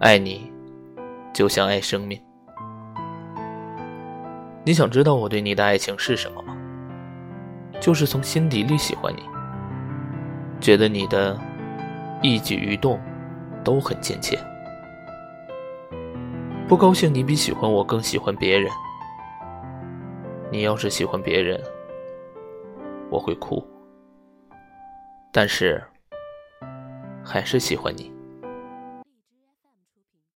爱你就像爱生命。你想知道我对你的爱情是什么吗？就是从心底里喜欢你。觉得你的一举一动都很亲切。不高兴你比喜欢我更喜欢别人。你要是喜欢别人，我会哭。但是还是喜欢你。